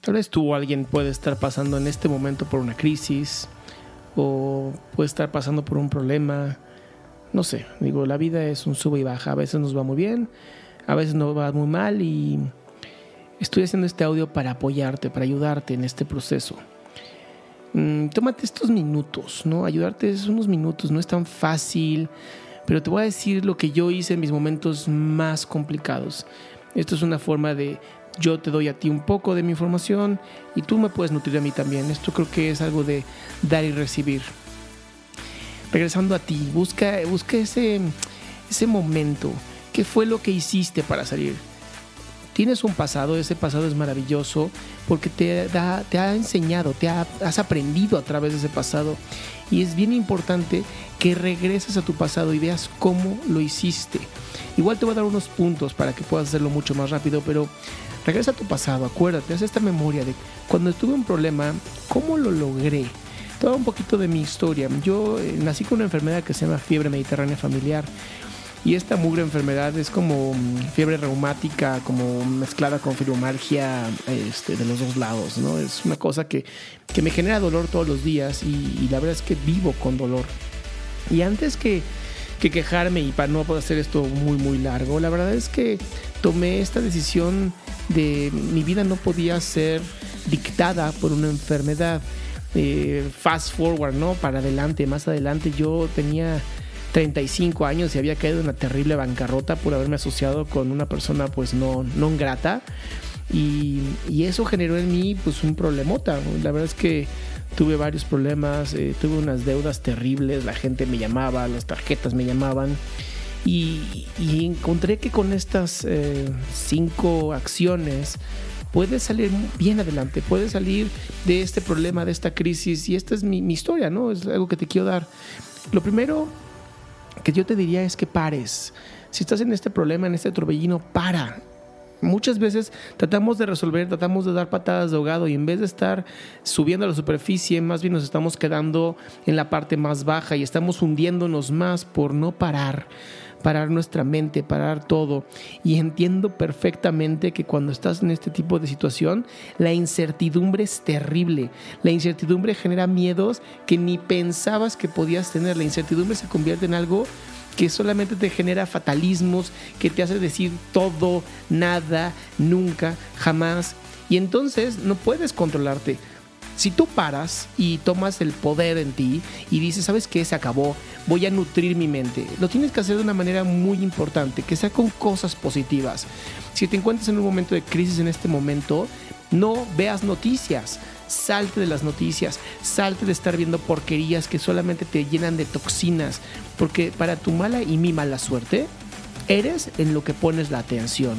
Tal vez tú o alguien puede estar pasando en este momento por una crisis o puede estar pasando por un problema. No sé, digo, la vida es un sube y baja. A veces nos va muy bien, a veces nos va muy mal y estoy haciendo este audio para apoyarte, para ayudarte en este proceso. Mm, tómate estos minutos, ¿no? Ayudarte es unos minutos, no es tan fácil, pero te voy a decir lo que yo hice en mis momentos más complicados. Esto es una forma de yo te doy a ti un poco de mi información y tú me puedes nutrir a mí también. Esto creo que es algo de dar y recibir. Regresando a ti, busca, busca ese, ese momento. ¿Qué fue lo que hiciste para salir? Tienes un pasado, ese pasado es maravilloso porque te, da, te ha enseñado, te has aprendido a través de ese pasado. Y es bien importante que regreses a tu pasado y veas cómo lo hiciste. Igual te voy a dar unos puntos para que puedas hacerlo mucho más rápido, pero regresa a tu pasado, acuérdate, haz esta memoria de cuando tuve un problema, cómo lo logré. Todo un poquito de mi historia. Yo eh, nací con una enfermedad que se llama fiebre mediterránea familiar. Y esta mugre enfermedad es como mm, fiebre reumática, como mezclada con fibromialgia este, de los dos lados, ¿no? Es una cosa que, que me genera dolor todos los días y, y, la verdad es que vivo con dolor. Y antes que, que quejarme y para no poder hacer esto muy, muy largo, la verdad es que tomé esta decisión de mi vida no podía ser dictada por una enfermedad. Eh, fast forward, ¿no? Para adelante, más adelante yo tenía 35 años y había caído en una terrible bancarrota por haberme asociado con una persona pues no, no grata. Y, y, eso generó en mí pues un problemota. La verdad es que tuve varios problemas, eh, tuve unas deudas terribles, la gente me llamaba, las tarjetas me llamaban. Y, y encontré que con estas eh, cinco acciones puedes salir bien adelante, puedes salir de este problema, de esta crisis. Y esta es mi, mi historia, ¿no? Es algo que te quiero dar. Lo primero que yo te diría es que pares. Si estás en este problema, en este torbellino, para. Muchas veces tratamos de resolver, tratamos de dar patadas de ahogado y en vez de estar subiendo a la superficie, más bien nos estamos quedando en la parte más baja y estamos hundiéndonos más por no parar parar nuestra mente, parar todo. Y entiendo perfectamente que cuando estás en este tipo de situación, la incertidumbre es terrible. La incertidumbre genera miedos que ni pensabas que podías tener. La incertidumbre se convierte en algo que solamente te genera fatalismos, que te hace decir todo, nada, nunca, jamás. Y entonces no puedes controlarte. Si tú paras y tomas el poder en ti y dices, ¿sabes qué? Se acabó, voy a nutrir mi mente. Lo tienes que hacer de una manera muy importante, que sea con cosas positivas. Si te encuentras en un momento de crisis en este momento, no veas noticias. Salte de las noticias, salte de estar viendo porquerías que solamente te llenan de toxinas, porque para tu mala y mi mala suerte, eres en lo que pones la atención.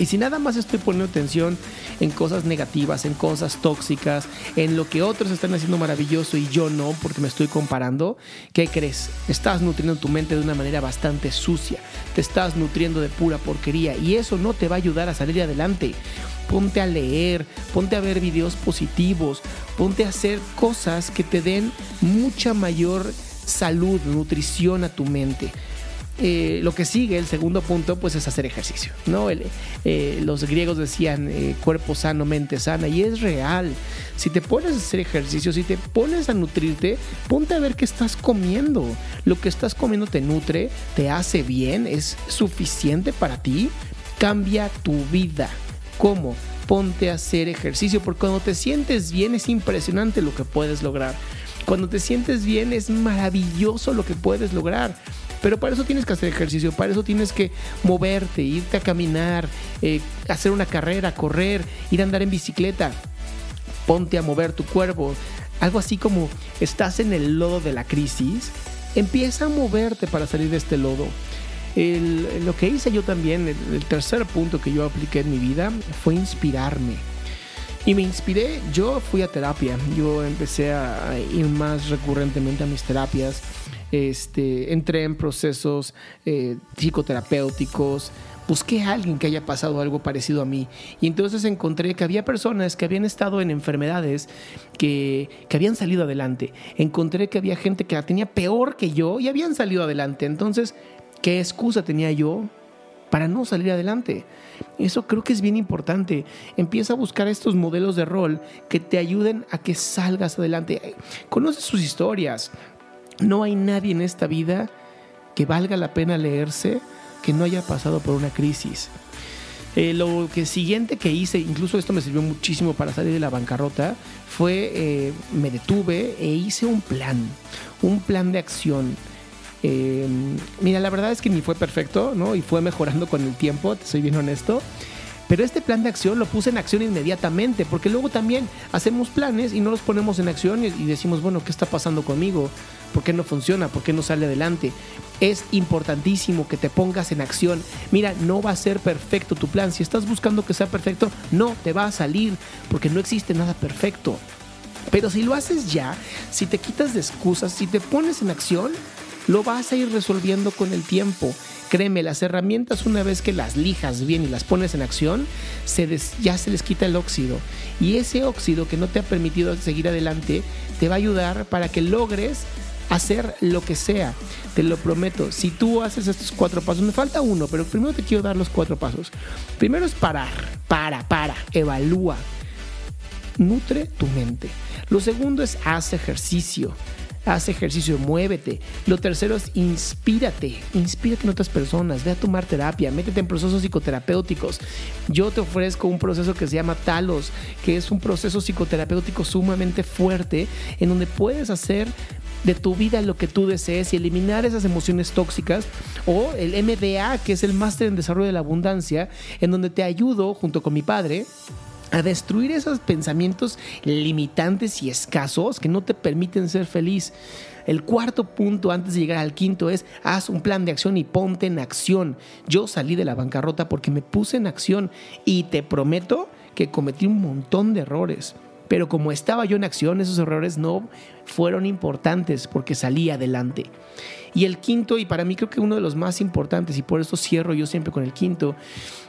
Y si nada más estoy poniendo atención en cosas negativas, en cosas tóxicas, en lo que otros están haciendo maravilloso y yo no, porque me estoy comparando, ¿qué crees? Estás nutriendo tu mente de una manera bastante sucia, te estás nutriendo de pura porquería y eso no te va a ayudar a salir adelante. Ponte a leer, ponte a ver videos positivos, ponte a hacer cosas que te den mucha mayor salud, nutrición a tu mente. Eh, lo que sigue, el segundo punto, pues es hacer ejercicio. ¿no? Eh, los griegos decían eh, cuerpo sano, mente sana, y es real. Si te pones a hacer ejercicio, si te pones a nutrirte, ponte a ver qué estás comiendo. Lo que estás comiendo te nutre, te hace bien, es suficiente para ti, cambia tu vida. ¿Cómo? Ponte a hacer ejercicio, porque cuando te sientes bien es impresionante lo que puedes lograr. Cuando te sientes bien es maravilloso lo que puedes lograr. Pero para eso tienes que hacer ejercicio, para eso tienes que moverte, irte a caminar, eh, hacer una carrera, correr, ir a andar en bicicleta. Ponte a mover tu cuerpo. Algo así como estás en el lodo de la crisis, empieza a moverte para salir de este lodo. lo que hice yo también, el tercer punto que yo apliqué en mi vida fue inspirarme. Y me inspiré, yo fui a terapia, yo empecé a ir más recurrentemente a mis terapias, este, entré en procesos eh, psicoterapéuticos, busqué a alguien que haya pasado algo parecido a mí. Y entonces encontré que había personas que habían estado en enfermedades que, que, habían salido adelante. Encontré que había gente que la tenía peor que yo y habían salido adelante. Entonces, ¿qué excusa tenía yo para no salir adelante? Eso creo que es bien importante. Empieza a buscar estos modelos de rol que te ayuden a que salgas adelante. Conoce sus historias. No hay nadie en esta vida que valga la pena leerse que no haya pasado por una crisis. Eh, lo que siguiente que hice, incluso esto me sirvió muchísimo para salir de la bancarrota, fue eh, me detuve e hice un plan, un plan de acción eh, mira, la verdad es que ni fue perfecto, ¿no? Y fue mejorando con el tiempo, te soy bien honesto. Pero este plan de acción lo puse en acción inmediatamente, porque luego también hacemos planes y no los ponemos en acción y decimos, bueno, ¿qué está pasando conmigo? ¿Por qué no funciona? ¿Por qué no sale adelante? Es importantísimo que te pongas en acción. Mira, no va a ser perfecto tu plan. Si estás buscando que sea perfecto, no te va a salir, porque no existe nada perfecto. Pero si lo haces ya, si te quitas de excusas, si te pones en acción, lo vas a ir resolviendo con el tiempo. Créeme, las herramientas una vez que las lijas bien y las pones en acción, ya se les quita el óxido. Y ese óxido que no te ha permitido seguir adelante, te va a ayudar para que logres hacer lo que sea. Te lo prometo. Si tú haces estos cuatro pasos, me falta uno, pero primero te quiero dar los cuatro pasos. Primero es parar, para, para, evalúa. Nutre tu mente. Lo segundo es haz ejercicio haz ejercicio, muévete. Lo tercero es inspírate, inspírate en otras personas, ve a tomar terapia, métete en procesos psicoterapéuticos. Yo te ofrezco un proceso que se llama Talos, que es un proceso psicoterapéutico sumamente fuerte en donde puedes hacer de tu vida lo que tú desees y eliminar esas emociones tóxicas o el MDA, que es el máster en desarrollo de la abundancia, en donde te ayudo junto con mi padre a destruir esos pensamientos limitantes y escasos que no te permiten ser feliz. El cuarto punto antes de llegar al quinto es haz un plan de acción y ponte en acción. Yo salí de la bancarrota porque me puse en acción y te prometo que cometí un montón de errores. Pero como estaba yo en acción, esos errores no fueron importantes porque salí adelante. Y el quinto, y para mí creo que uno de los más importantes, y por eso cierro yo siempre con el quinto,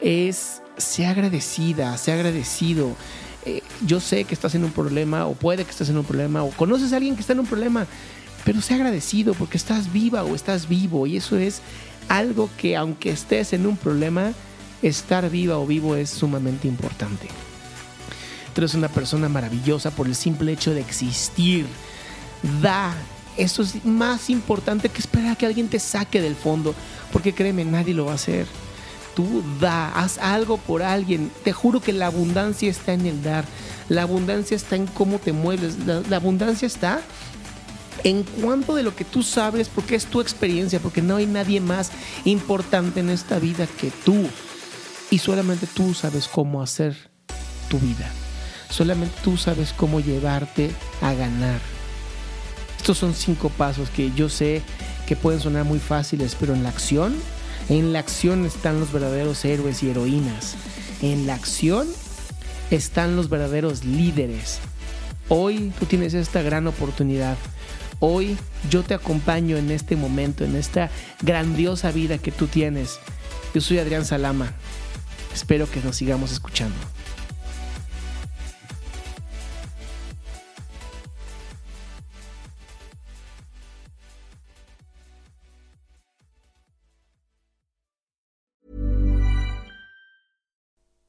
es sea agradecida, sea agradecido. Eh, yo sé que estás en un problema, o puede que estés en un problema, o conoces a alguien que está en un problema, pero sea agradecido porque estás viva o estás vivo, y eso es algo que aunque estés en un problema, estar viva o vivo es sumamente importante. Tú eres una persona maravillosa por el simple hecho de existir. Da. Eso es más importante que esperar a que alguien te saque del fondo, porque créeme, nadie lo va a hacer tú da, haz algo por alguien. Te juro que la abundancia está en el dar. La abundancia está en cómo te mueves. La, abundancia está en cuanto de lo que tú sabes, porque es tu experiencia, porque no hay nadie más importante en esta vida que tú. Y solamente tú sabes cómo hacer tu vida. Solamente tú sabes cómo llevarte a ganar. Estos son cinco pasos que yo sé que pueden sonar muy fáciles, pero en la acción en la acción están los verdaderos héroes y heroínas. En la acción están los verdaderos líderes. Hoy tú tienes esta gran oportunidad. Hoy yo te acompaño en este momento, en esta grandiosa vida que tú tienes. Yo soy Adrián Salama. Espero que nos sigamos escuchando.